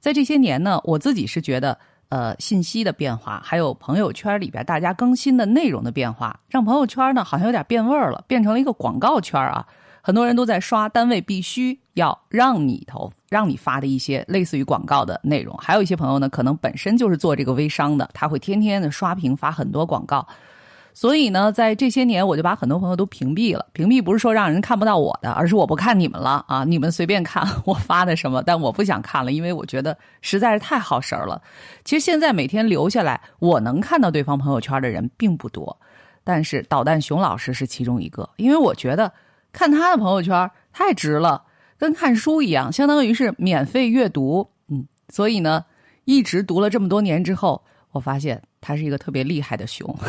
在这些年呢，我自己是觉得，呃，信息的变化，还有朋友圈里边大家更新的内容的变化，让朋友圈呢好像有点变味儿了，变成了一个广告圈啊。很多人都在刷单位必须要让你投、让你发的一些类似于广告的内容，还有一些朋友呢，可能本身就是做这个微商的，他会天天的刷屏发很多广告。所以呢，在这些年，我就把很多朋友都屏蔽了。屏蔽不是说让人看不到我的，而是我不看你们了啊！你们随便看 我发的什么，但我不想看了，因为我觉得实在是太耗神儿了。其实现在每天留下来，我能看到对方朋友圈的人并不多，但是导弹熊老师是其中一个，因为我觉得看他的朋友圈太值了，跟看书一样，相当于是免费阅读。嗯，所以呢，一直读了这么多年之后，我发现他是一个特别厉害的熊。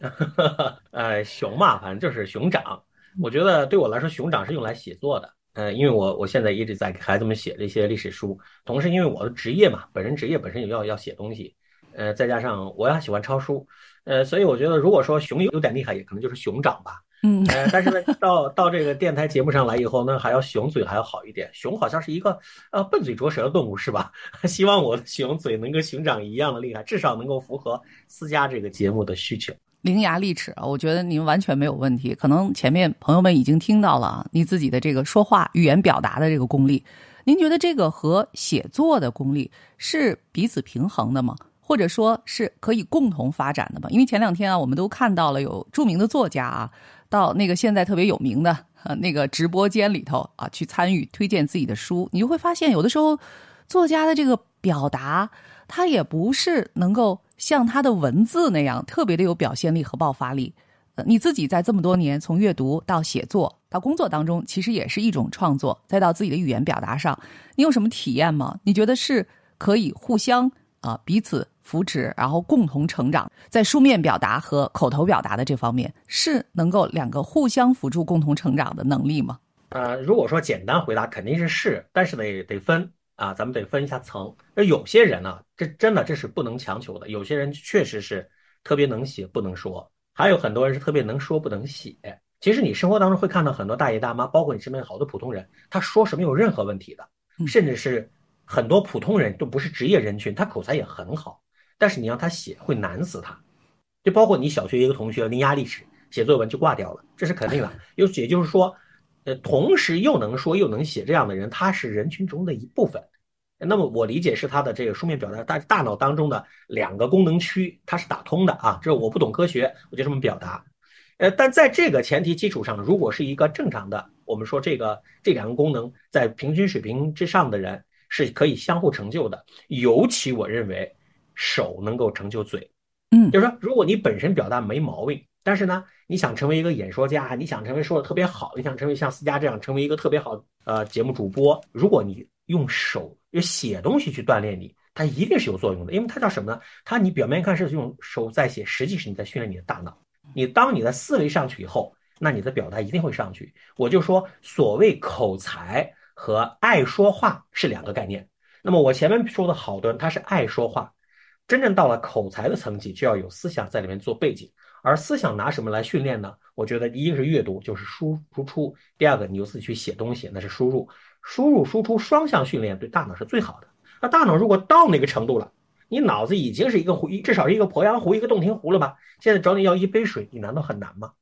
呃，熊嘛，反正就是熊掌。我觉得对我来说，熊掌是用来写作的。呃，因为我我现在一直在给孩子们写这些历史书，同时因为我的职业嘛，本身职业本身也要要写东西，呃，再加上我也喜欢抄书，呃，所以我觉得如果说熊有有点厉害，也可能就是熊掌吧。嗯，呃，但是呢，到到这个电台节目上来以后呢，还要熊嘴还要好一点。熊好像是一个呃笨嘴拙舌的动物是吧？希望我的熊嘴能跟熊掌一样的厉害，至少能够符合私家这个节目的需求。伶牙俐齿啊，我觉得您完全没有问题。可能前面朋友们已经听到了你自己的这个说话语言表达的这个功力，您觉得这个和写作的功力是彼此平衡的吗？或者说是可以共同发展的吗？因为前两天啊，我们都看到了有著名的作家啊，到那个现在特别有名的呃那个直播间里头啊，去参与推荐自己的书，你就会发现有的时候作家的这个表达，他也不是能够。像他的文字那样特别的有表现力和爆发力，呃，你自己在这么多年从阅读到写作到工作当中，其实也是一种创作，再到自己的语言表达上，你有什么体验吗？你觉得是可以互相啊彼此扶持，然后共同成长，在书面表达和口头表达的这方面，是能够两个互相辅助、共同成长的能力吗？呃，如果说简单回答，肯定是是，但是得得分。啊，咱们得分一下层。那有些人呢，这真的这是不能强求的。有些人确实是特别能写不能说，还有很多人是特别能说不能写。其实你生活当中会看到很多大爷大妈，包括你身边好多普通人，他说是没有任何问题的，甚至是很多普通人都不是职业人群，他口才也很好，但是你让他写会难死他。就包括你小学一个同学伶牙俐齿，写作文就挂掉了，这是肯定的。又也就是说。呃，同时又能说又能写这样的人，他是人群中的一部分。那么我理解是他的这个书面表达大大脑当中的两个功能区，它是打通的啊。这我不懂科学，我就这么表达。呃，但在这个前提基础上，如果是一个正常的，我们说这个这两个功能在平均水平之上的人，是可以相互成就的。尤其我认为，手能够成就嘴。嗯，就是说，如果你本身表达没毛病。但是呢，你想成为一个演说家，你想成为说的特别好，你想成为像思佳这样成为一个特别好呃节目主播，如果你用手用写东西去锻炼你，它一定是有作用的，因为它叫什么呢？它你表面看是用手在写，实际是你在训练你的大脑。你当你的思维上去以后，那你的表达一定会上去。我就说，所谓口才和爱说话是两个概念。那么我前面说的好多人他是爱说话，真正到了口才的层级，就要有思想在里面做背景。而思想拿什么来训练呢？我觉得一个是阅读，就是输输出；第二个你就自己去写东西，那是输入。输入输出双向训练对大脑是最好的。那大脑如果到那个程度了，你脑子已经是一个湖，至少是一个鄱阳湖、一个洞庭湖了吧？现在找你要一杯水，你难道很难吗？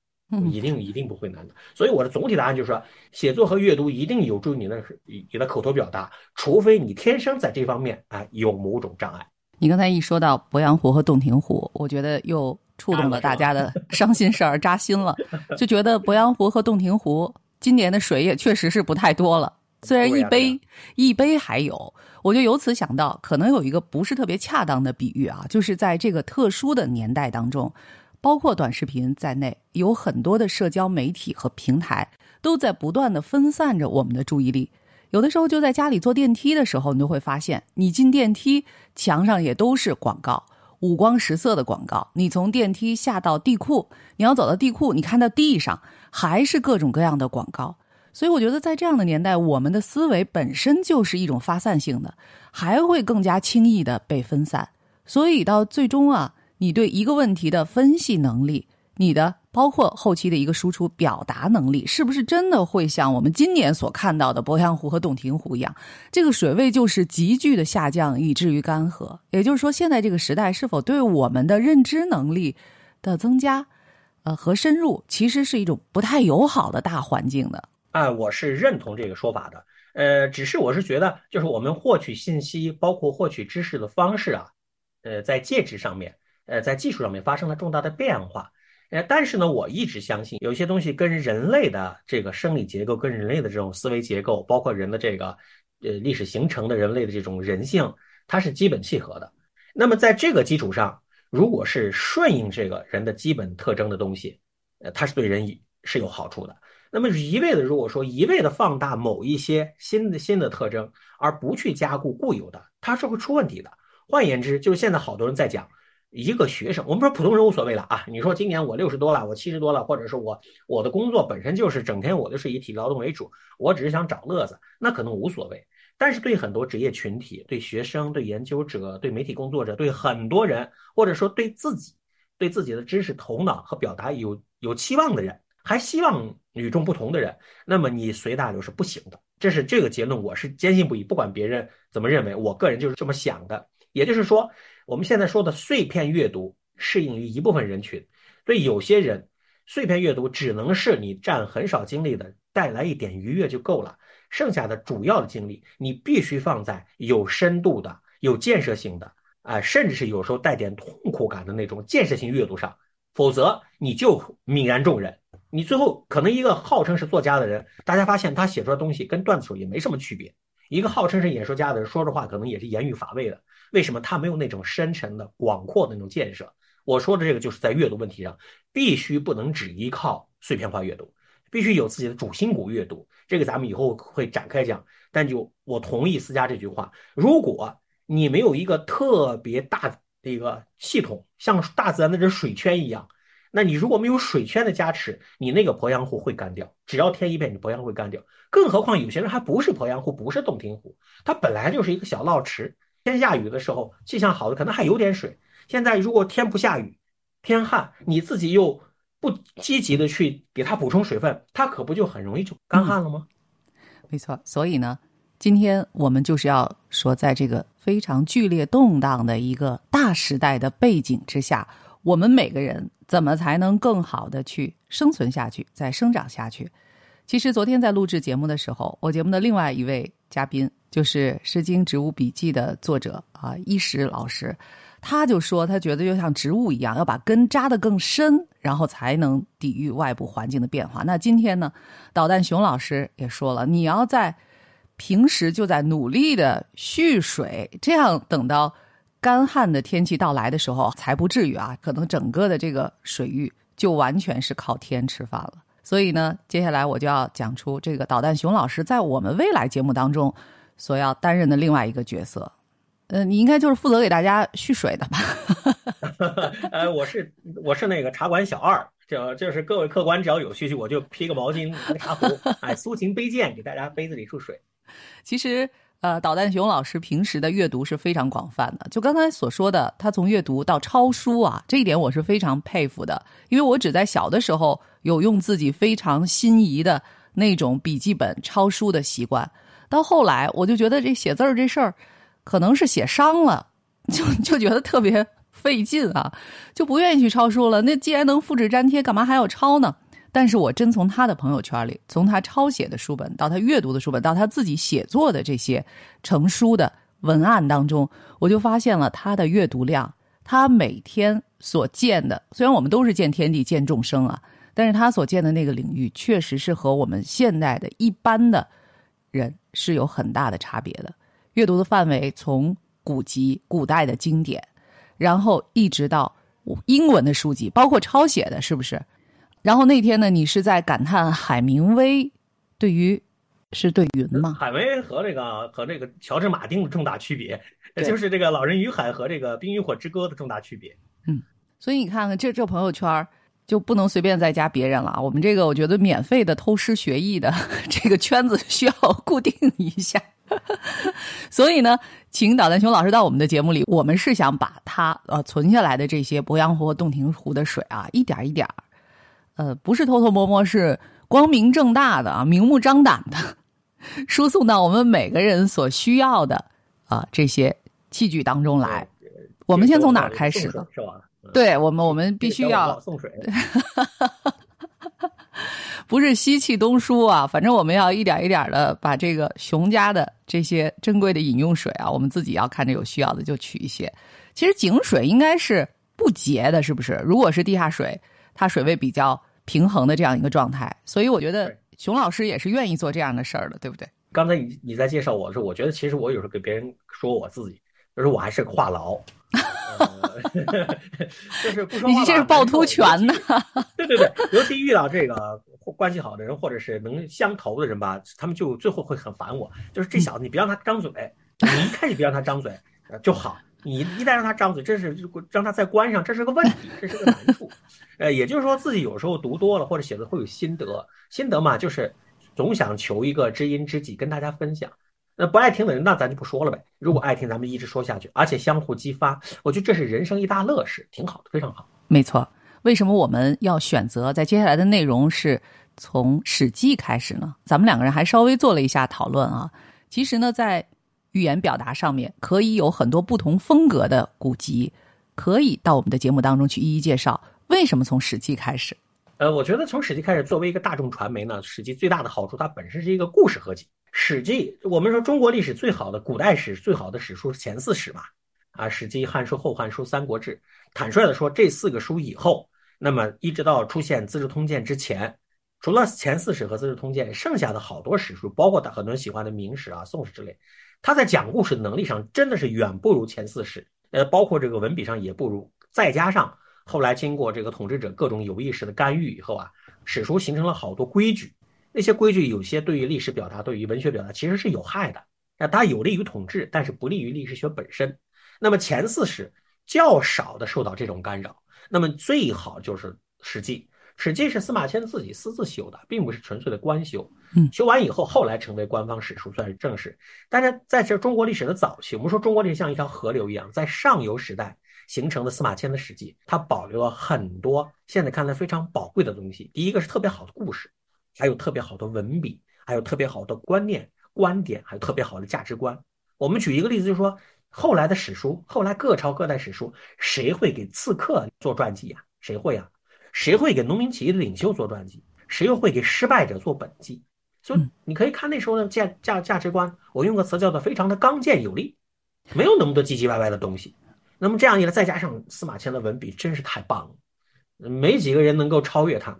一定一定不会难的。所以我的总体答案就是说，写作和阅读一定有助于你的你的口头表达，除非你天生在这方面啊有某种障碍。你刚才一说到鄱阳湖和洞庭湖，我觉得又。触动了大家的 伤心事儿，扎心了，就觉得鄱阳湖和洞庭湖今年的水也确实是不太多了。虽然一杯一杯还有，我就由此想到，可能有一个不是特别恰当的比喻啊，就是在这个特殊的年代当中，包括短视频在内，有很多的社交媒体和平台都在不断的分散着我们的注意力。有的时候就在家里坐电梯的时候，你就会发现，你进电梯墙上也都是广告。五光十色的广告，你从电梯下到地库，你要走到地库，你看到地上还是各种各样的广告。所以我觉得，在这样的年代，我们的思维本身就是一种发散性的，还会更加轻易的被分散。所以到最终啊，你对一个问题的分析能力、你的包括后期的一个输出表达能力，是不是真的会像我们今年所看到的鄱阳湖和洞庭湖一样，这个水位就是急剧的下降，以至于干涸？也就是说，现在这个时代是否对我们的认知能力的增加，呃和深入，其实是一种不太友好的大环境的？啊，我是认同这个说法的。呃，只是我是觉得，就是我们获取信息，包括获取知识的方式啊，呃，在介质上面，呃，在技术上面发生了重大的变化。呃，但是呢，我一直相信，有些东西跟人类的这个生理结构，跟人类的这种思维结构，包括人的这个呃历史形成的人类的这种人性，它是基本契合的。那么在这个基础上，如果是顺应这个人的基本特征的东西，呃，它是对人是有好处的。那么一味的，如果说一味的放大某一些新的新的特征，而不去加固固有的，它是会出问题的。换言之，就是现在好多人在讲。一个学生，我们说普通人无所谓了啊。你说今年我六十多了，我七十多了，或者是我我的工作本身就是整天我就是以体力劳动为主，我只是想找乐子，那可能无所谓。但是对很多职业群体、对学生、对研究者、对媒体工作者、对很多人，或者说对自己、对自己的知识头脑和表达有有期望的人，还希望与众不同的人，那么你随大流是不行的。这是这个结论，我是坚信不疑。不管别人怎么认为，我个人就是这么想的。也就是说。我们现在说的碎片阅读适应于一部分人群，对有些人，碎片阅读只能是你占很少精力的，带来一点愉悦就够了。剩下的主要的精力，你必须放在有深度的、有建设性的，啊，甚至是有时候带点痛苦感的那种建设性阅读上。否则，你就泯然众人。你最后可能一个号称是作家的人，大家发现他写出来东西跟段子手也没什么区别。一个号称是演说家的人说的话，可能也是言语乏味的。为什么他没有那种深沉的、广阔的那种建设？我说的这个就是在阅读问题上，必须不能只依靠碎片化阅读，必须有自己的主心骨阅读。这个咱们以后会展开讲。但就我同意思佳这句话：如果你没有一个特别大的一个系统，像大自然的这水圈一样，那你如果没有水圈的加持，你那个鄱阳湖会干掉。只要添一变，你鄱阳湖会干掉。更何况有些人还不是鄱阳湖，不是洞庭湖，它本来就是一个小涝池。天下雨的时候，气象好的可能还有点水。现在如果天不下雨，天旱，你自己又不积极的去给它补充水分，它可不就很容易就干旱了吗？没错。所以呢，今天我们就是要说，在这个非常剧烈动荡的一个大时代的背景之下，我们每个人怎么才能更好的去生存下去，再生长下去？其实昨天在录制节目的时候，我节目的另外一位嘉宾。就是《诗经植物笔记》的作者啊，伊石老师，他就说，他觉得就像植物一样，要把根扎得更深，然后才能抵御外部环境的变化。那今天呢，导弹熊老师也说了，你要在平时就在努力的蓄水，这样等到干旱的天气到来的时候，才不至于啊，可能整个的这个水域就完全是靠天吃饭了。所以呢，接下来我就要讲出这个导弹熊老师在我们未来节目当中。所要担任的另外一个角色，呃，你应该就是负责给大家蓄水的吧？呃，我是我是那个茶馆小二，就就是各位客官只要有需求，我就披个毛巾、个茶壶，哎，苏秦杯剑给大家杯子里注水。其实，呃，导弹熊老师平时的阅读是非常广泛的，就刚才所说的，他从阅读到抄书啊，这一点我是非常佩服的，因为我只在小的时候有用自己非常心仪的那种笔记本抄书的习惯。到后来，我就觉得这写字儿这事儿，可能是写伤了，就就觉得特别费劲啊，就不愿意去抄书了。那既然能复制粘贴，干嘛还要抄呢？但是我真从他的朋友圈里，从他抄写的书本，到他阅读的书本，到他自己写作的这些成书的文案当中，我就发现了他的阅读量。他每天所见的，虽然我们都是见天地、见众生啊，但是他所见的那个领域，确实是和我们现代的一般的。人是有很大的差别的，阅读的范围从古籍、古代的经典，然后一直到英文的书籍，包括抄写的，是不是？然后那天呢，你是在感叹海明威对于是对云吗？海明威和这个和这个乔治马丁的重大区别，就是这个《老人与海》和这个《冰与火之歌》的重大区别。嗯，所以你看看这这朋友圈。就不能随便再加别人了。我们这个，我觉得免费的偷师学艺的 这个圈子需要固定一下。所以呢，请导弹熊老师到我们的节目里，我们是想把它呃存下来的这些鄱阳湖和洞庭湖的水啊，一点一点呃，不是偷偷摸摸，是光明正大的啊，明目张胆的 输送到我们每个人所需要的啊这些器具当中来。我们先从哪儿开始呢？是吧？对我们，我们必须要送水。不是西气东输啊，反正我们要一点一点的把这个熊家的这些珍贵的饮用水啊，我们自己要看着有需要的就取一些。其实井水应该是不结的，是不是？如果是地下水，它水位比较平衡的这样一个状态，所以我觉得熊老师也是愿意做这样的事儿的，对不对？刚才你你在介绍我的时候，我觉得其实我有时候给别人说我自己，就是我还是个话痨。就是不说话，你这是趵突泉呢？对对对，尤其遇到这个关系好的人，或者是能相投的人吧，他们就最后会很烦我。就是这小子，你别让他张嘴，你一开始别让他张嘴就好。你一旦让他张嘴，这是让他再关上，这是个问题，这是个难处。呃，也就是说自己有时候读多了或者写的会有心得，心得嘛，就是总想求一个知音知己跟大家分享。那不爱听的人，那咱就不说了呗。如果爱听，咱们一直说下去，而且相互激发，我觉得这是人生一大乐事，挺好的，非常好。没错，为什么我们要选择在接下来的内容是从《史记》开始呢？咱们两个人还稍微做了一下讨论啊。其实呢，在语言表达上面，可以有很多不同风格的古籍，可以到我们的节目当中去一一介绍。为什么从《史记》开始？呃，我觉得从《史记》开始，作为一个大众传媒呢，《史记》最大的好处，它本身是一个故事合集。《史记》，我们说中国历史最好的古代史最好的史书是前四史嘛？啊，《史记》《汉书》《后汉书》《三国志》。坦率的说，这四个书以后，那么一直到出现《资治通鉴》之前，除了前四史和《资治通鉴》，剩下的好多史书，包括他很多人喜欢的《明史》啊、《宋史》之类，他在讲故事能力上真的是远不如前四史。呃，包括这个文笔上也不如。再加上后来经过这个统治者各种有意识的干预以后啊，史书形成了好多规矩。那些规矩有些对于历史表达、对于文学表达其实是有害的，那它有利于统治，但是不利于历史学本身。那么前四史较少的受到这种干扰，那么最好就是《史记》。《史记》是司马迁自己私自修的，并不是纯粹的官修。嗯，修完以后，后来成为官方史书，算是正史。但是在这中国历史的早期，我们说中国历史像一条河流一样，在上游时代形成的司马迁的《史记》，它保留了很多现在看来非常宝贵的东西。第一个是特别好的故事。还有特别好的文笔，还有特别好的观念、观点，还有特别好的价值观。我们举一个例子，就是说，后来的史书，后来各朝各代史书，谁会给刺客做传记呀？谁会呀？谁会给农民起义的领袖做传记？谁又会给失败者做本纪？所以你可以看那时候的价价价值观，我用个词叫做非常的刚健有力，没有那么多唧唧歪歪的东西。那么这样一来，再加上司马迁的文笔真是太棒了，没几个人能够超越他。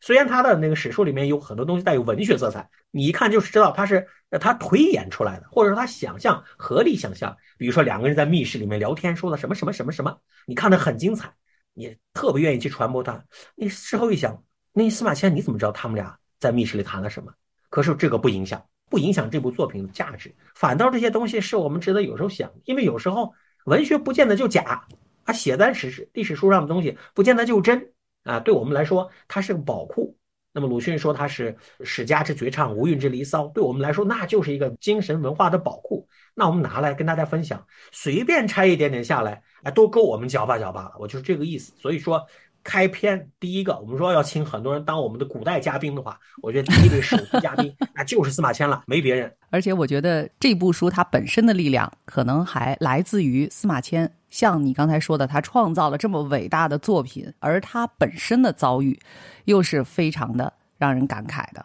虽然他的那个史书里面有很多东西带有文学色彩，你一看就是知道他是他推演出来的，或者说他想象合理想象。比如说两个人在密室里面聊天，说的什么什么什么什么，你看的很精彩，你特别愿意去传播它。你事后一想，那司马迁你怎么知道他们俩在密室里谈了什么？可是这个不影响，不影响这部作品的价值，反倒这些东西是我们值得有时候想，因为有时候文学不见得就假，他，写在史史历史书上的东西不见得就真。啊，对我们来说，它是个宝库。那么鲁迅说它是史家之绝唱，无韵之离骚。对我们来说，那就是一个精神文化的宝库。那我们拿来跟大家分享，随便拆一点点下来，哎，都够我们嚼吧嚼吧了。我就是这个意思。所以说。开篇第一个，我们说要请很多人当我们的古代嘉宾的话，我觉得第一位首席嘉宾 那就是司马迁了，没别人。而且我觉得这部书它本身的力量，可能还来自于司马迁。像你刚才说的，他创造了这么伟大的作品，而他本身的遭遇，又是非常的让人感慨的。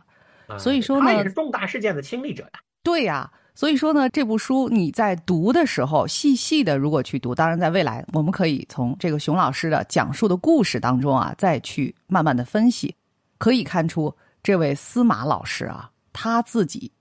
所以说呢，他也是重大事件的亲历者呀。对呀。所以说呢，这部书你在读的时候，细细的如果去读，当然在未来我们可以从这个熊老师的讲述的故事当中啊，再去慢慢的分析，可以看出这位司马老师啊，他自己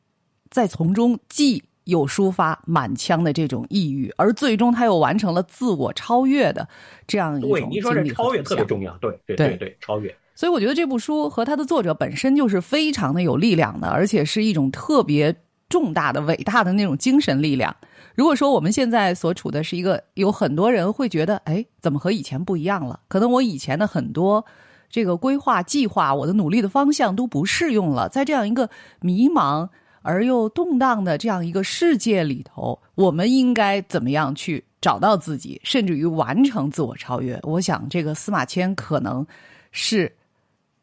在从中既有抒发满腔的这种抑郁，而最终他又完成了自我超越的这样一种对，你说这超越特别重要，对对对对，超越。所以我觉得这部书和他的作者本身就是非常的有力量的，而且是一种特别。重大的、伟大的那种精神力量。如果说我们现在所处的是一个，有很多人会觉得，哎，怎么和以前不一样了？可能我以前的很多这个规划、计划，我的努力的方向都不适用了。在这样一个迷茫而又动荡的这样一个世界里头，我们应该怎么样去找到自己，甚至于完成自我超越？我想，这个司马迁可能是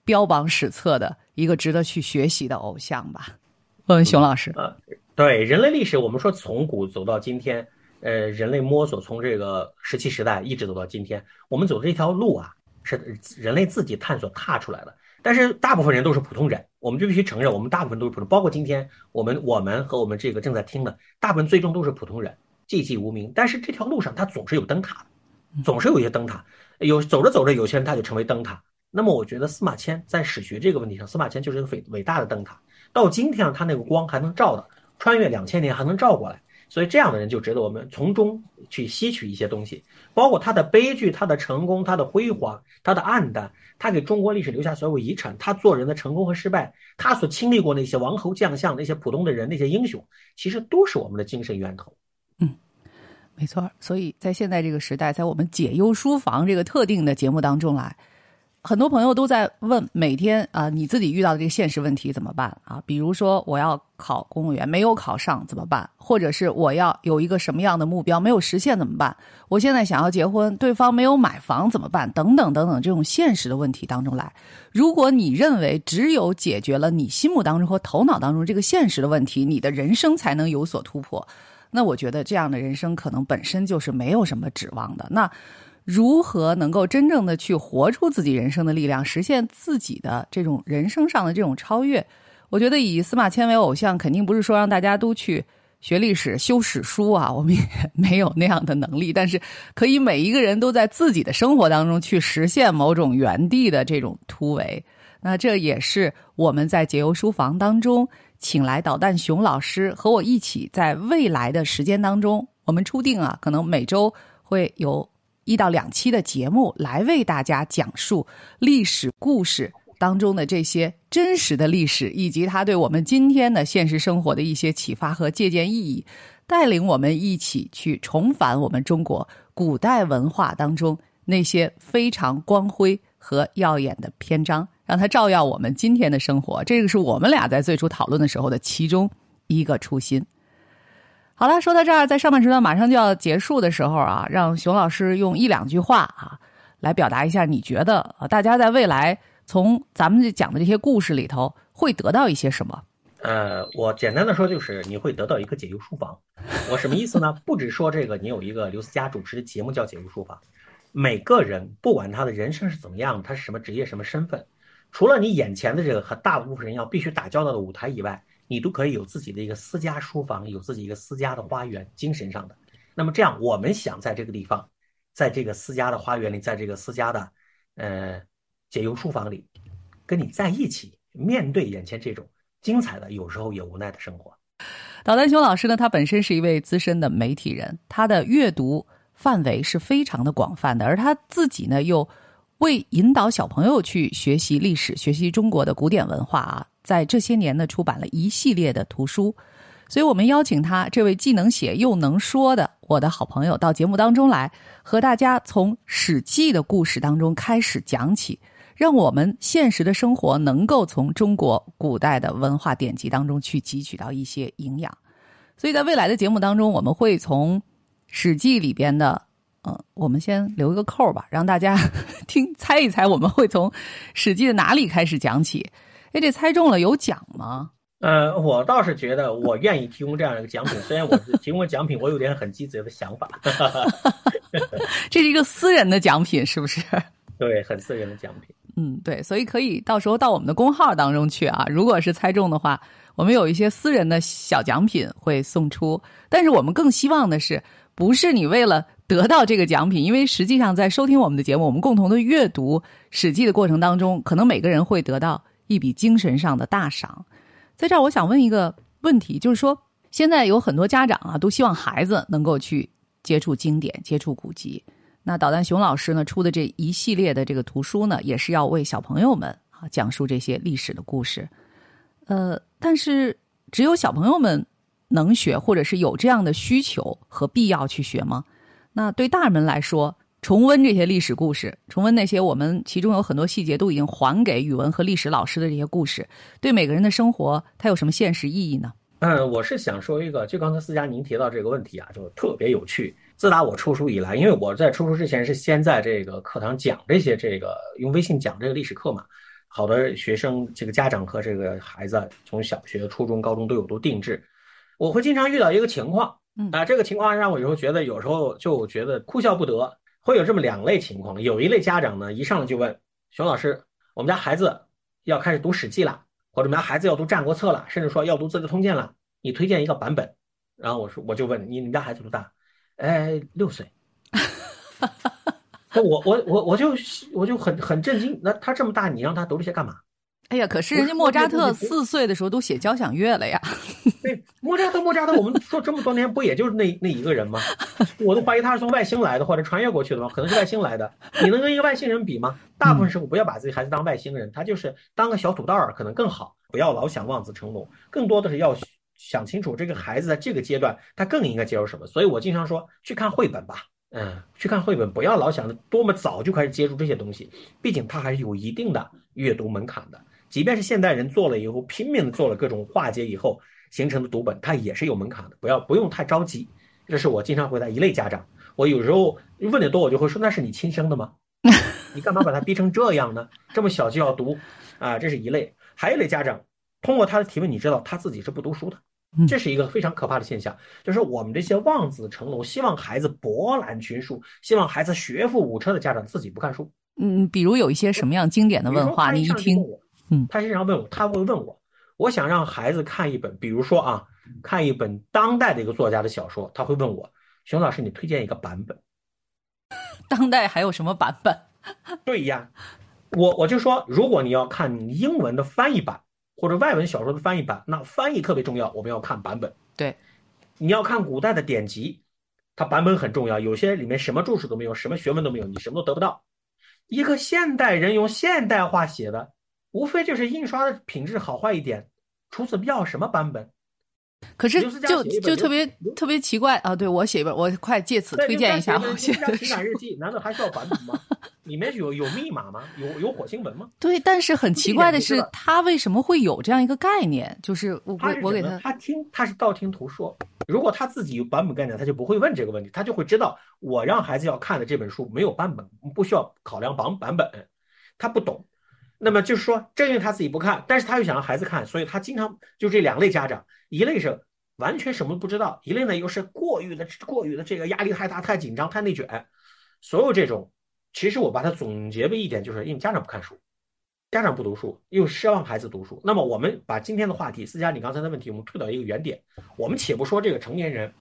标榜史册的一个值得去学习的偶像吧。问熊老师，呃，对人类历史，我们说从古走到今天，呃，人类摸索从这个石器时代一直走到今天，我们走的这条路啊，是人类自己探索踏出来的。但是大部分人都是普通人，我们就必须承认，我们大部分都是普通，包括今天我们我们和我们这个正在听的，大部分最终都是普通人，寂寂无名。但是这条路上，它总是有灯塔，总是有一些灯塔，有走着走着，有些人他就成为灯塔。那么我觉得司马迁在史学这个问题上，司马迁就是一个伟伟大的灯塔。到今天，他那个光还能照的，穿越两千年还能照过来，所以这样的人就值得我们从中去吸取一些东西，包括他的悲剧、他的成功、他的辉煌、他的暗淡，他给中国历史留下所有遗产，他做人的成功和失败，他所经历过那些王侯将相、那些普通的人、那些英雄，其实都是我们的精神源头。嗯，没错。所以在现在这个时代，在我们解忧书房这个特定的节目当中来。很多朋友都在问，每天啊，你自己遇到的这个现实问题怎么办啊？比如说，我要考公务员，没有考上怎么办？或者是我要有一个什么样的目标没有实现怎么办？我现在想要结婚，对方没有买房怎么办？等等等等，这种现实的问题当中来，如果你认为只有解决了你心目当中和头脑当中这个现实的问题，你的人生才能有所突破，那我觉得这样的人生可能本身就是没有什么指望的。那。如何能够真正的去活出自己人生的力量，实现自己的这种人生上的这种超越？我觉得以司马迁为偶像，肯定不是说让大家都去学历史、修史书啊，我们也没有那样的能力。但是，可以每一个人都在自己的生活当中去实现某种原地的这种突围。那这也是我们在解忧书房当中请来导弹熊老师和我一起，在未来的时间当中，我们初定啊，可能每周会有。一到两期的节目来为大家讲述历史故事当中的这些真实的历史，以及它对我们今天的现实生活的一些启发和借鉴意义，带领我们一起去重返我们中国古代文化当中那些非常光辉和耀眼的篇章，让它照耀我们今天的生活。这个是我们俩在最初讨论的时候的其中一个初心。好了，说到这儿，在上半时段马上就要结束的时候啊，让熊老师用一两句话啊，来表达一下，你觉得啊，大家在未来从咱们讲的这些故事里头会得到一些什么？呃，我简单的说，就是你会得到一个解忧书房。我什么意思呢？不止说这个，你有一个刘思佳主持的节目叫解忧书房，每个人不管他的人生是怎么样，他是什么职业、什么身份，除了你眼前的这个和大部分人要必须打交道的舞台以外。你都可以有自己的一个私家书房，有自己一个私家的花园，精神上的。那么这样，我们想在这个地方，在这个私家的花园里，在这个私家的，呃，解忧书房里，跟你在一起，面对眼前这种精彩的，有时候也无奈的生活。导弹熊老师呢，他本身是一位资深的媒体人，他的阅读范围是非常的广泛的，而他自己呢，又为引导小朋友去学习历史、学习中国的古典文化啊。在这些年呢，出版了一系列的图书，所以我们邀请他这位既能写又能说的我的好朋友到节目当中来，和大家从《史记》的故事当中开始讲起，让我们现实的生活能够从中国古代的文化典籍当中去汲取到一些营养。所以在未来的节目当中，我们会从《史记》里边的，嗯，我们先留一个扣吧，让大家 听猜一猜，我们会从《史记》的哪里开始讲起。哎，这猜中了有奖吗？呃，我倒是觉得我愿意提供这样一个奖品，虽然我提供奖品，我有点很鸡贼的想法。这是一个私人的奖品，是不是？对，很私人的奖品。嗯，对，所以可以到时候到我们的公号当中去啊。如果是猜中的话，我们有一些私人的小奖品会送出。但是我们更希望的是，不是你为了得到这个奖品，因为实际上在收听我们的节目，我们共同的阅读《史记》的过程当中，可能每个人会得到。一笔精神上的大赏，在这儿我想问一个问题，就是说，现在有很多家长啊，都希望孩子能够去接触经典、接触古籍。那导弹熊老师呢出的这一系列的这个图书呢，也是要为小朋友们啊讲述这些历史的故事。呃，但是只有小朋友们能学，或者是有这样的需求和必要去学吗？那对大人们来说？重温这些历史故事，重温那些我们其中有很多细节都已经还给语文和历史老师的这些故事，对每个人的生活，它有什么现实意义呢？嗯，我是想说一个，就刚才思佳您提到这个问题啊，就特别有趣。自打我出书以来，因为我在出书之前是先在这个课堂讲这些这个用微信讲这个历史课嘛，好的学生这个家长和这个孩子从小学、初中、高中都有都定制。我会经常遇到一个情况，嗯啊，这个情况让我有时候觉得，有时候就觉得哭笑不得。会有这么两类情况，有一类家长呢，一上来就问熊老师，我们家孩子要开始读《史记》了，或者我们家孩子要读《战国策》了，甚至说要读《资治通鉴》了，你推荐一个版本。然后我说，我就问你，你家孩子多大？哎，六岁。那我我我我就我就很很震惊，那他这么大，你让他读这些干嘛？哎呀，可是人家莫扎特四岁的时候都写交响乐了呀。对，莫扎特，莫扎特，我们说这么多年，不也就是那那一个人吗？我都怀疑他是从外星来的，或者穿越过去的吗？可能是外星来的。你能跟一个外星人比吗？大部分时候不要把自己孩子当外星人，他就是当个小土豆儿，可能更好。不要老想望子成龙，更多的是要想清楚这个孩子在这个阶段他更应该接受什么。所以我经常说，去看绘本吧，嗯，去看绘本，不要老想着多么早就开始接触这些东西，毕竟它还是有一定的阅读门槛的。即便是现代人做了以后，拼命的做了各种化解以后形成的读本，它也是有门槛的，不要不用太着急。这是我经常回答一类家长，我有时候问的多，我就会说：“那是你亲生的吗？你干嘛把他逼成这样呢？这么小就要读啊？”这是一类。还有一类家长，通过他的提问，你知道他自己是不读书的，这是一个非常可怕的现象。就是我们这些望子成龙、希望孩子博览群书、希望孩子学富五车的家长，自己不看书。嗯，比如有一些什么样经典的问话，你一听。嗯，他经常问我，他会问我，我想让孩子看一本，比如说啊，看一本当代的一个作家的小说，他会问我，熊老师，你推荐一个版本。当代还有什么版本？对呀，我我就说，如果你要看英文的翻译版或者外文小说的翻译版，那翻译特别重要，我们要看版本。对，你要看古代的典籍，它版本很重要，有些里面什么注释都没有，什么学问都没有，你什么都得不到。一个现代人用现代化写的。无非就是印刷的品质好坏一点，除此要什么版本？可是就就特别特别奇怪啊！对我写一本，我快借此推荐一下。我写的情感日记，难道还需要版本吗？里面有有密码吗？有有火星文吗？对，但是很奇怪的是，他为什么会有这样一个概念？就是我我给他，他听他是道听途说。如果他自己有版本概念，他就不会问这个问题，他就会知道我让孩子要看的这本书没有版本，不需要考量版版本。他不懂。那么就是说，正因为他自己不看，但是他又想让孩子看，所以他经常就这两类家长，一类是完全什么不知道，一类呢又是过于的过于的这个压力太大、太紧张、太内卷。所有这种，其实我把它总结为一点，就是因为家长不看书，家长不读书，又奢望孩子读书。那么我们把今天的话题，思佳你刚才的问题，我们推到一个原点，我们且不说这个成年人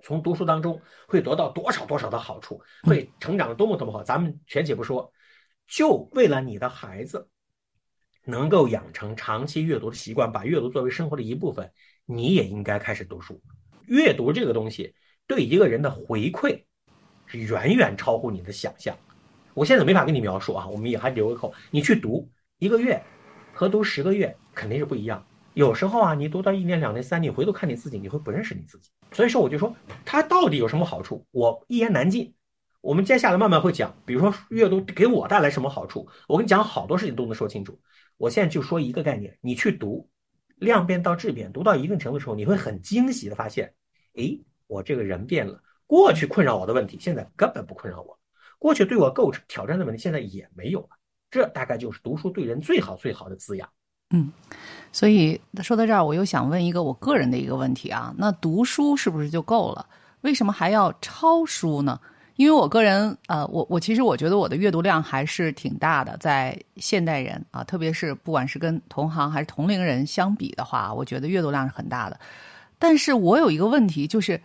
从读书当中会得到多少多少的好处，会成长的多么多么好，咱们全且不说。就为了你的孩子能够养成长期阅读的习惯，把阅读作为生活的一部分，你也应该开始读书。阅读这个东西对一个人的回馈是远远超乎你的想象。我现在没法跟你描述啊，我们也还留个口。你去读一个月和读十个月肯定是不一样。有时候啊，你读到一年、两年、三年，回头看你自己，你会不认识你自己。所以说，我就说它到底有什么好处，我一言难尽。我们接下来慢慢会讲，比如说阅读给我带来什么好处，我跟你讲好多事情都能说清楚。我现在就说一个概念，你去读，量变到质变，读到一定程度的时候，你会很惊喜的发现，诶，我这个人变了。过去困扰我的问题，现在根本不困扰我；过去对我构成挑战的问题，现在也没有了。这大概就是读书对人最好最好的滋养。嗯，所以说到这儿，我又想问一个我个人的一个问题啊，那读书是不是就够了？为什么还要抄书呢？因为我个人，呃，我我其实我觉得我的阅读量还是挺大的，在现代人啊，特别是不管是跟同行还是同龄人相比的话，我觉得阅读量是很大的。但是我有一个问题，就是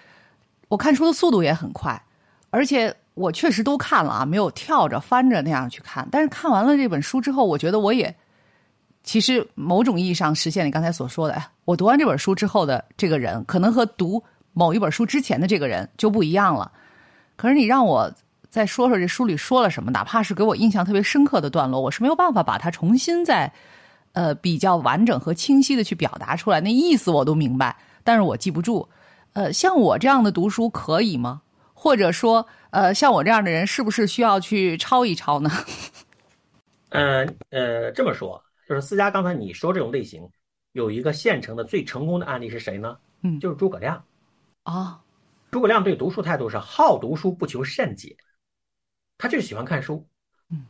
我看书的速度也很快，而且我确实都看了啊，没有跳着翻着那样去看。但是看完了这本书之后，我觉得我也其实某种意义上实现你刚才所说的，我读完这本书之后的这个人，可能和读某一本书之前的这个人就不一样了。可是你让我再说说这书里说了什么，哪怕是给我印象特别深刻的段落，我是没有办法把它重新再呃比较完整和清晰的去表达出来。那意思我都明白，但是我记不住。呃，像我这样的读书可以吗？或者说，呃，像我这样的人是不是需要去抄一抄呢？呃呃，这么说，就是思佳刚才你说这种类型，有一个现成的最成功的案例是谁呢？嗯，就是诸葛亮。啊。诸葛亮对读书态度是好读书不求甚解，他就喜欢看书。嗯，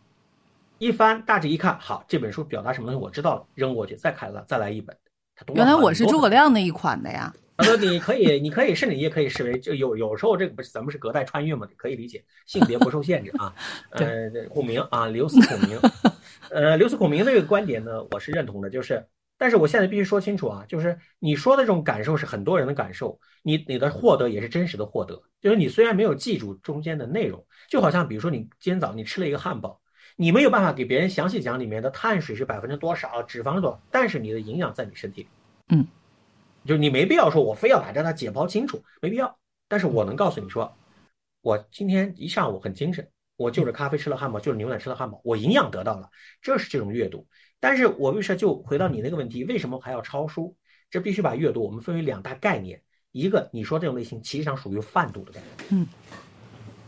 一翻大致一看，好，这本书表达什么东西我知道了，扔过去，再看了，再来一本。他读原来我是诸葛亮那一款的呀。他 说你可以，你可以是你也可以视为就有有时候这个不是咱们是隔代穿越嘛，可以理解，性别不受限制啊。呃，这孔明啊，刘思孔明，呃，刘思孔明这个观点呢，我是认同的，就是，但是我现在必须说清楚啊，就是你说的这种感受是很多人的感受，你你的获得也是真实的获得，就是你虽然没有记住中间的内容，就好像比如说你今天早上你吃了一个汉堡。你没有办法给别人详细讲里面的碳水是百分之多少，脂肪是多少，但是你的营养在你身体里。嗯，就是你没必要说我非要把这它解剖清楚，没必要。但是我能告诉你说，我今天一上午很精神，我就着咖啡吃了汉堡，就着牛奶吃了汉堡，我营养得到了，这是这种阅读。但是我为啥就回到你那个问题，为什么还要抄书？这必须把阅读我们分为两大概念，一个你说这种类型其实上属于泛读的概念。嗯。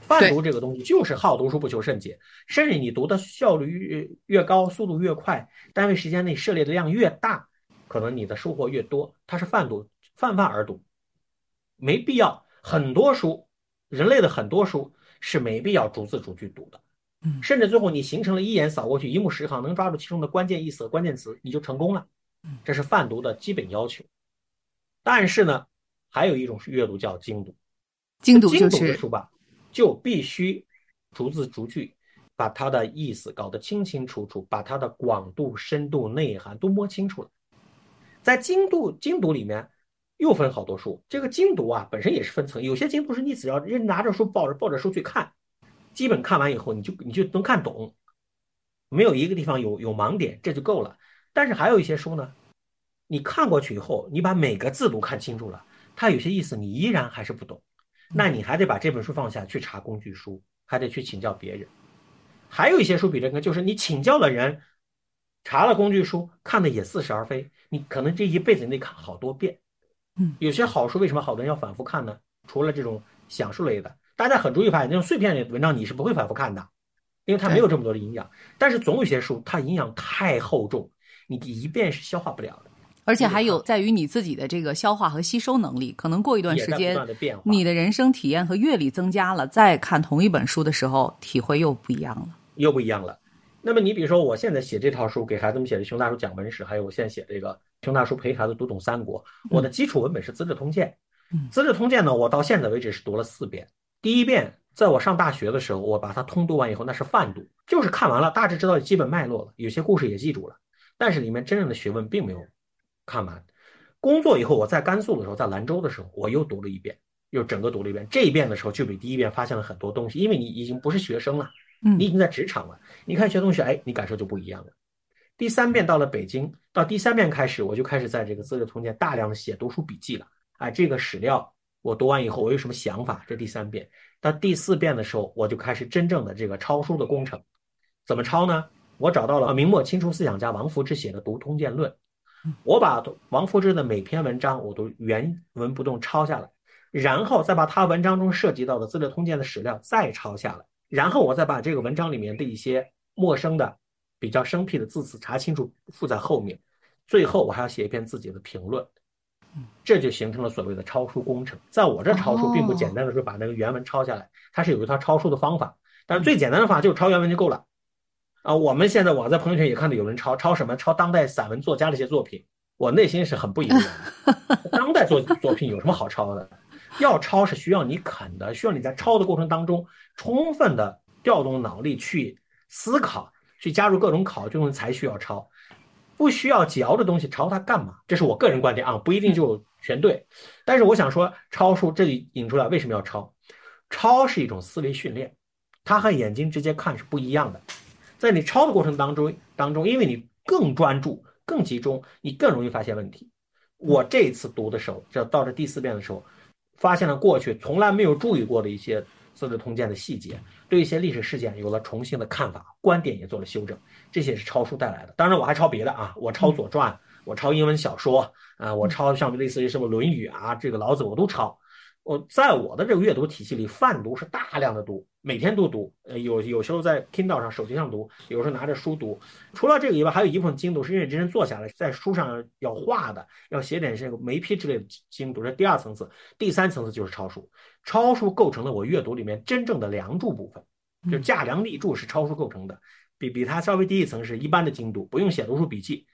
泛读这个东西就是好读书不求甚解，甚至你读的效率越越高，速度越快，单位时间内涉猎的量越大，可能你的收获越多。它是泛读，泛泛而读，没必要。很多书，人类的很多书是没必要逐字逐句读的，嗯甚至最后你形成了一眼扫过去，一目十行，能抓住其中的关键意思和关键词，你就成功了。这是泛读的基本要求。但是呢，还有一种是阅读叫精读。精读就精读的是书吧，就必须逐字逐句把它的意思搞得清清楚楚，把它的广度、深度、内涵都摸清楚了。在精读精读里面又分好多书，这个精读啊本身也是分层，有些精读是你只要认拿着书抱着抱着书去看，基本看完以后你就你就能看懂，没有一个地方有有盲点，这就够了。但是还有一些书呢，你看过去以后，你把每个字都看清楚了，它有些意思你依然还是不懂。那你还得把这本书放下去查工具书，还得去请教别人。还有一些书比这个，就是你请教了人，查了工具书，看的也似是而非，你可能这一辈子你得看好多遍。嗯，有些好书为什么好多人要反复看呢？除了这种享受类的，大家很注意发现，那种碎片类的文章你是不会反复看的，因为它没有这么多的营养。但是总有些书它营养太厚重，你一遍是消化不了的。而且还有在于你自己的这个消化和吸收能力，可能过一段时间的。你的人生体验和阅历增加了，再看同一本书的时候，体会又不一样了。又不一样了。那么你比如说，我现在写这套书，给孩子们写的《熊大叔讲文史》，还有我现在写这个《熊大叔陪孩子读懂三国》，我的基础文本是《资治通鉴》。嗯资治通鉴》呢，我到现在为止是读了四遍。第一遍，在我上大学的时候，我把它通读完以后，那是泛读，就是看完了，大致知道基本脉络了，有些故事也记住了，但是里面真正的学问并没有看完。工作以后，我在甘肃的时候，在兰州的时候，我又读了一遍，又整个读了一遍。这一遍的时候，就比第一遍发现了很多东西，因为你已经不是学生了。嗯你已经在职场了，你看学东西，哎，你感受就不一样了。第三遍到了北京，到第三遍开始，我就开始在这个《资治通鉴》大量的写读书笔记了。哎，这个史料我读完以后，我有什么想法？这第三遍，到第四遍的时候，我就开始真正的这个抄书的工程。怎么抄呢？我找到了明末清初思想家王夫之写的《读通鉴论》，我把王夫之的每篇文章我都原文不动抄下来，然后再把他文章中涉及到的《资治通鉴》的史料再抄下来。然后我再把这个文章里面的一些陌生的、比较生僻的字词查清楚，附在后面。最后我还要写一篇自己的评论，这就形成了所谓的抄书工程。在我这抄书并不简单的说把那个原文抄下来，它是有一套抄书的方法。但是最简单的方法就是抄原文就够了。啊，我们现在我在朋友圈也看到有人抄抄什么抄当代散文作家的一些作品，我内心是很不以为然的。当代作作品有什么好抄的？要抄是需要你啃的，需要你在抄的过程当中充分的调动脑力去思考，去加入各种考究才需要抄。不需要嚼的东西抄它干嘛？这是我个人观点啊，不一定就全对。但是我想说，抄书这里引出来为什么要抄？抄是一种思维训练，它和眼睛直接看是不一样的。在你抄的过程当中，当中，因为你更专注、更集中，你更容易发现问题。我这一次读的时候，这到这第四遍的时候，发现了过去从来没有注意过的一些《资治通鉴》的细节，对一些历史事件有了重新的看法，观点也做了修正。这些是抄书带来的。当然，我还抄别的啊，我抄《左传》，我抄英文小说啊，我抄像类似于什么《论语》啊，这个老子我都抄。我在我的这个阅读体系里，泛读是大量的读，每天都读。呃，有有时候在 Kindle 上、手机上读，有时候拿着书读。除了这个以外，还有一部分精读是认认真真坐下来，在书上要画的，要写点这个眉批之类的精读，这第二层次。第三层次就是抄书，抄书构成了我阅读里面真正的梁柱部分，就架梁立柱是抄书构成的。比比它稍微低一层是一般的精读，不用写读书笔记，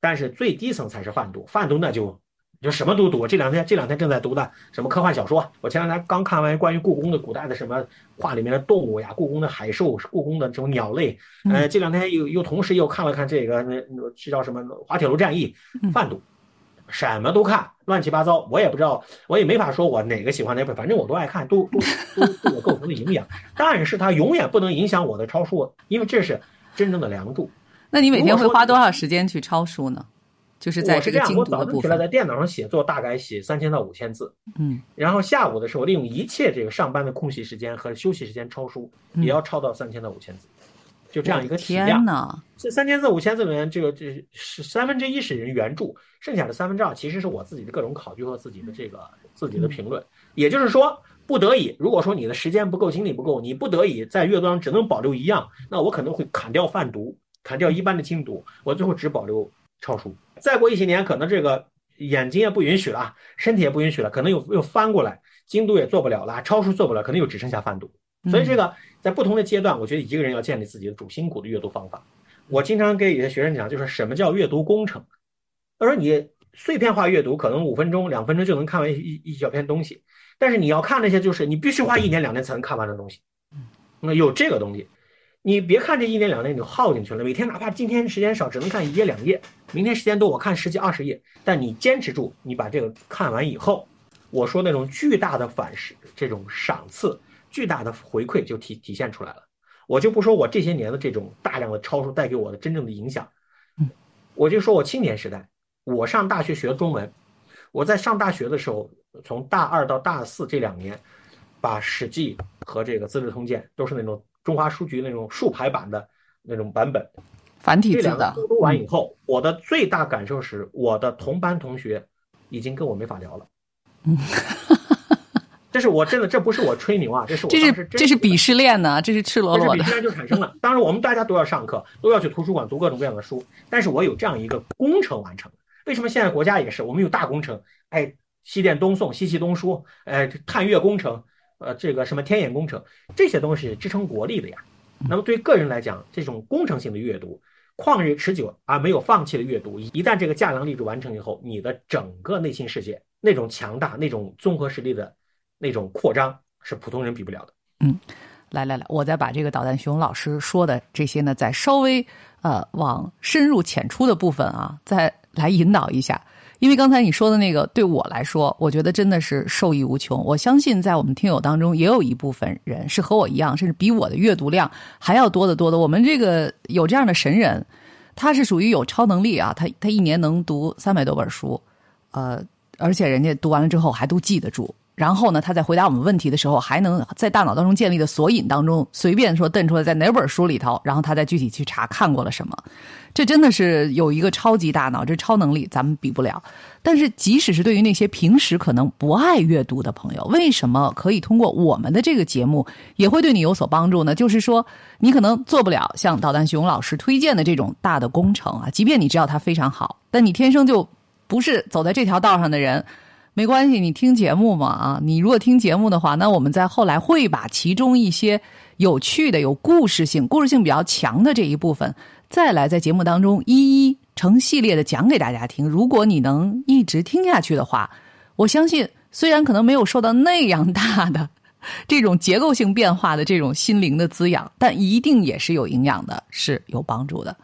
但是最低层才是泛读，泛读那就就什么都读。这两天这两天正在读的什么科幻小说，我前两天刚看完关于故宫的古代的什么画里面的动物呀，故宫的海兽，故宫的这种鸟类，呃，这两天又又同时又看了看这个那这叫什么滑铁卢战役，贩毒。什么都看，乱七八糟，我也不知道，我也没法说我哪个喜欢哪本，反正我都爱看，都都都对我构成了营养。但是它永远不能影响我的抄书，因为这是真正的梁祝。那你每天会花多少时间去抄书呢？就是在这个精读的部分。我早晨起来在电脑上写作，大概写三千到五千字。嗯。然后下午的时候，利用一切这个上班的空隙时间和休息时间抄书，也要抄到三千到五千字。就这样一个体量，这三千字五千字里面，这个这是三分之一是人原著，剩下的三分之二其实是我自己的各种考据和自己的这个自己的评论。也就是说，不得已，如果说你的时间不够，精力不够，你不得已在阅读上只能保留一样，那我可能会砍掉泛读，砍掉一般的精读，我最后只保留抄书。再过一些年，可能这个眼睛也不允许了，身体也不允许了，可能又又翻过来，精读也做不了了，抄书做不了，可能又只剩下泛读。所以这个在不同的阶段，我觉得一个人要建立自己的主心骨的阅读方法。我经常给有些学生讲，就是什么叫阅读工程。他说你碎片化阅读，可能五分钟、两分钟就能看完一一小篇东西，但是你要看那些，就是你必须花一年两年才能看完的东西。那有这个东西，你别看这一年两年你就耗进去了，每天哪怕今天时间少，只能看一页两页，明天时间多，我看十几二十页，但你坚持住，你把这个看完以后，我说那种巨大的反噬，这种赏赐。巨大的回馈就体体现出来了，我就不说我这些年的这种大量的超书带给我的真正的影响，我就说我青年时代，我上大学学中文，我在上大学的时候，从大二到大四这两年，把《史记》和这个《资治通鉴》都是那种中华书局那种竖排版的那种版本，繁体字的。都读完以后，我的最大感受是，我的同班同学已经跟我没法聊了。这是我真的，这不是我吹牛啊，这是我这是这是鄙视链呢，这是赤裸裸的。鄙视链就产生了。当然，我们大家都要上课，都要去图书馆读各种各样的书。但是我有这样一个工程完成。为什么现在国家也是？我们有大工程，哎，西电东送、西气东输，哎，探月工程，呃，这个什么天眼工程，这些东西支撑国力的呀。那么对个人来讲，这种工程性的阅读，旷日持久而没有放弃的阅读，一旦这个架梁立柱完成以后，你的整个内心世界那种强大、那种综合实力的。那种扩张是普通人比不了的。嗯，来来来，我再把这个导弹熊老师说的这些呢，再稍微呃往深入浅出的部分啊，再来引导一下。因为刚才你说的那个，对我来说，我觉得真的是受益无穷。我相信在我们听友当中，也有一部分人是和我一样，甚至比我的阅读量还要多得多的。我们这个有这样的神人，他是属于有超能力啊，他他一年能读三百多本书，呃，而且人家读完了之后还都记得住。然后呢，他在回答我们问题的时候，还能在大脑当中建立的索引当中随便说瞪出来在哪本书里头，然后他再具体去查看过了什么。这真的是有一个超级大脑，这超能力咱们比不了。但是，即使是对于那些平时可能不爱阅读的朋友，为什么可以通过我们的这个节目也会对你有所帮助呢？就是说，你可能做不了像导弹熊老师推荐的这种大的工程啊，即便你知道它非常好，但你天生就不是走在这条道上的人。没关系，你听节目嘛啊！你如果听节目的话，那我们在后来会把其中一些有趣的、有故事性、故事性比较强的这一部分，再来在节目当中一一成系列的讲给大家听。如果你能一直听下去的话，我相信，虽然可能没有受到那样大的这种结构性变化的这种心灵的滋养，但一定也是有营养的，是有帮助的。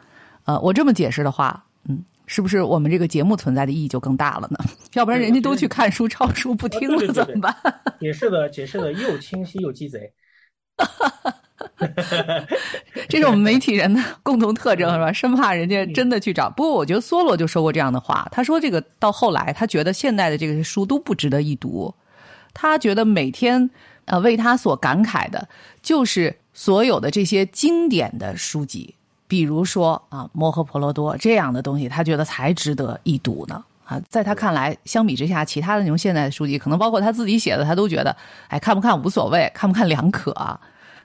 呃，我这么解释的话，嗯。是不是我们这个节目存在的意义就更大了呢？要不然人家都去看书、抄书不听了怎么办？解释的解释的又清晰又鸡贼，这是我们媒体人的共同特征是吧？生怕人家真的去找。不过我觉得梭罗就说过这样的话，他说这个到后来他觉得现代的这个书都不值得一读，他觉得每天呃为他所感慨的就是所有的这些经典的书籍。比如说啊，《摩诃婆罗多》这样的东西，他觉得才值得一读呢。啊，在他看来，相比之下，其他的那种现代的书籍，可能包括他自己写的，他都觉得，哎，看不看无所谓，看不看两可啊。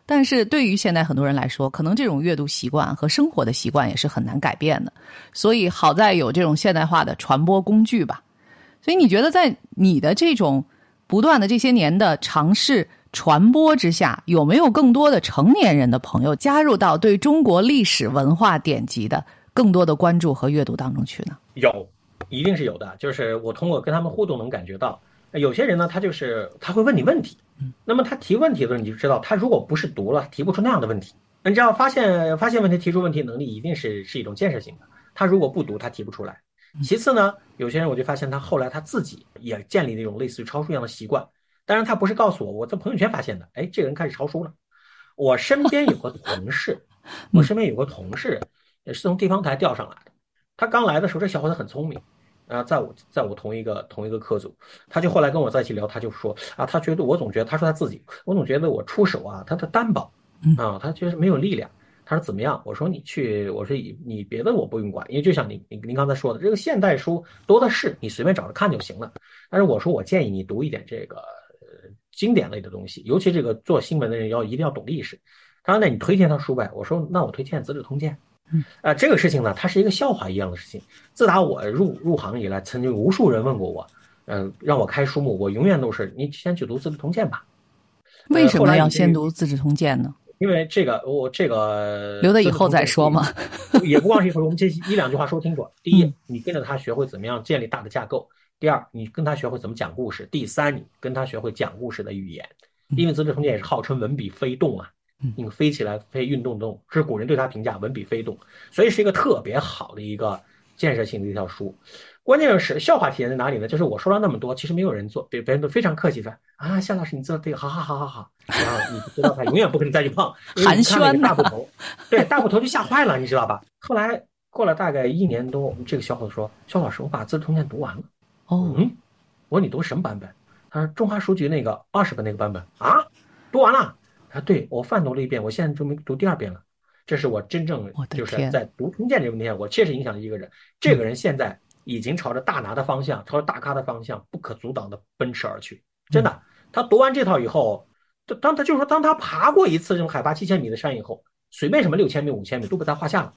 但是对于现在很多人来说，可能这种阅读习惯和生活的习惯也是很难改变的。所以好在有这种现代化的传播工具吧。所以你觉得，在你的这种不断的这些年的尝试传播之下，有没有更多的成年人的朋友加入到对中国历史文化典籍的更多的关注和阅读当中去呢？有，一定是有的。就是我通过跟他们互动能感觉到，有些人呢，他就是他会问你问题，那么他提问题的时候，你就知道他如果不是读了，提不出那样的问题。你知道发现发现问题、提出问题能力一定是是一种建设性的。他如果不读，他提不出来。其次呢，有些人我就发现他后来他自己也建立那种类似于抄书一样的习惯。当然，他不是告诉我，我在朋友圈发现的。哎，这个人开始抄书了。我身边有个同事，我身边有个同事也是从地方台调上来的。他刚来的时候，这小伙子很聪明，啊，在我在我同一个同一个科组，他就后来跟我在一起聊，他就说啊，他觉得我总觉得，他说他自己，我总觉得我出手啊，他的单薄。啊，他觉得没有力量。他说怎么样？我说你去，我说你你别的我不用管，因为就像您您您刚才说的，这个现代书多的是，你随便找着看就行了。但是我说我建议你读一点这个经典类的东西，尤其这个做新闻的人要一定要懂历史。他说那你推荐他书呗？我说那我推荐《资治通鉴》。嗯，啊，这个事情呢，它是一个笑话一样的事情。自打我入入行以来，曾经无数人问过我，嗯，让我开书目，我永远都是你先去读《资治通鉴》吧。为什么要先读《资治通鉴》呢？因为这个，我这个留到以后再说嘛。也不光是一会儿，我们这一两句话说清楚。第一，你跟着他学会怎么样建立大的架构；第二，你跟他学会怎么讲故事；第三，你跟他学会讲故事的语言。因为《资治通鉴》也是号称文笔飞动啊，你飞起来飞运动动，是古人对他评价文笔飞动，所以是一个特别好的一个建设性的一条书。关键是笑话体现在哪里呢？就是我说了那么多，其实没有人做，别别人都非常客气说啊，夏老师你做的对，好好好好好。然后你知道他永远不可能再去碰，寒暄大捕头，对大捕头就吓坏了，你知道吧？后来过了大概一年多，这个小伙子说：“肖老师，我把《资治通鉴》读完了。”哦，嗯，我说你读什么版本？他说中华书局那个二十本那个版本啊，读完了。他说对我泛读了一遍，我现在就没读第二遍了。这是我真正就是在读通鉴这个问题上，我确实影响了一个人。这个人现在。已经朝着大拿的方向，朝着大咖的方向，不可阻挡的奔驰而去。真的，他读完这套以后，当他就是说，当他爬过一次这种海拔七千米的山以后，随便什么六千米、五千米都不在话下了。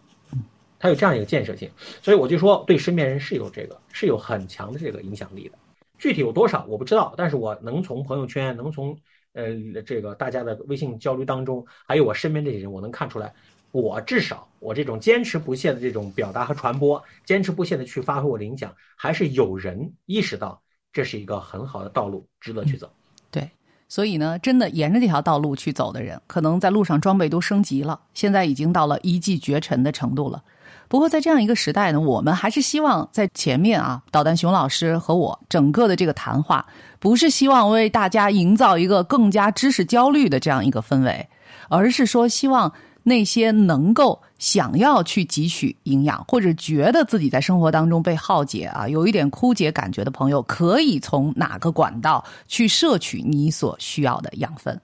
它有这样一个建设性，所以我就说，对身边人是有这个，是有很强的这个影响力的。具体有多少我不知道，但是我能从朋友圈，能从呃这个大家的微信交流当中，还有我身边这些人，我能看出来。我至少，我这种坚持不懈的这种表达和传播，坚持不懈的去发挥我的影响，还是有人意识到这是一个很好的道路，值得去走。对，所以呢，真的沿着这条道路去走的人，可能在路上装备都升级了，现在已经到了一骑绝尘的程度了。不过在这样一个时代呢，我们还是希望在前面啊，导弹熊老师和我整个的这个谈话，不是希望为大家营造一个更加知识焦虑的这样一个氛围，而是说希望。那些能够想要去汲取营养，或者觉得自己在生活当中被耗竭啊，有一点枯竭感觉的朋友，可以从哪个管道去摄取你所需要的养分？